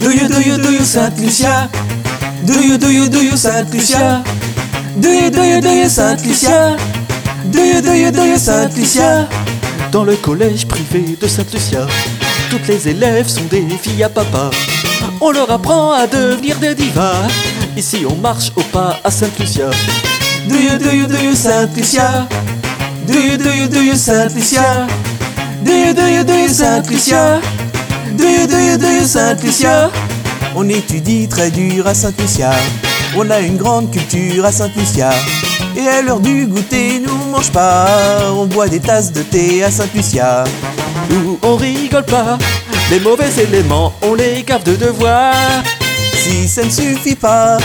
Do you, do you, do you, Sainte Lucia? Do you, do you, do you, Sainte Lucia? Do you, do you, do you, Sainte Lucia? Do you, do you, do you, Sainte Lucia? Dans le collège privé de Sainte-Lucia, toutes les élèves sont des filles à papa. On leur apprend à devenir des divas. Ici on marche au pas à Sainte-Lucia. Do you, do you, do you, Sainte Lucia? Do you, do you, do you, Sainte Lucia? Do you, do you, do you, Sainte Lucia? Do you, do you, do you, Sainte Lucia? On étudie très dur à Sainte Lucia. On a une grande culture à Sainte Lucia. Et à l'heure du goûter, nous mange pas. On boit des tasses de thé à Sainte Lucia. Nous on rigole pas. Les mauvais éléments, on les gave de devoir. Si ça ne suffit pas,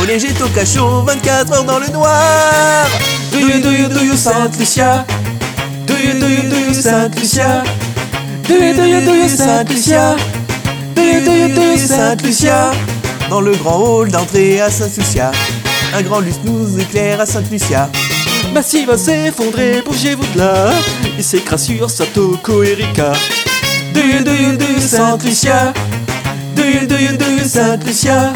on les jette au cachot 24 heures dans le noir. Do you, do you, do you, Sainte Lucia? Do you, do you, do you, Sainte Lucia? Do you, do you, do you, Sainte Lucia? Do you, do you, do you, Sainte Lucia? Dans le grand hall d'entrée à Sainte Lucia, un grand lustre nous éclaire à Sainte Lucia. Massy va s'effondrer, bougez-vous de là. Il s'écrase sur Satoko Erika. Do you, do you, do you, Sainte Lucia? Do you, do you, do you, Sainte Lucia?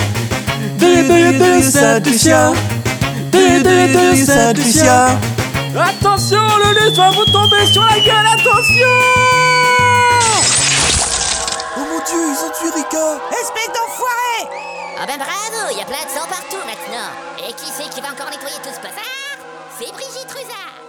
Do you, do you, do you, Sainte Lucia? Do you, do you, do you, Sainte Lucia? Attention, le lustre va vous tomber sur la gueule, attention Ah ben bravo, il y a plein de sang partout maintenant. Et qui c'est qui va encore nettoyer tout ce bazar? C'est Brigitte Rusard.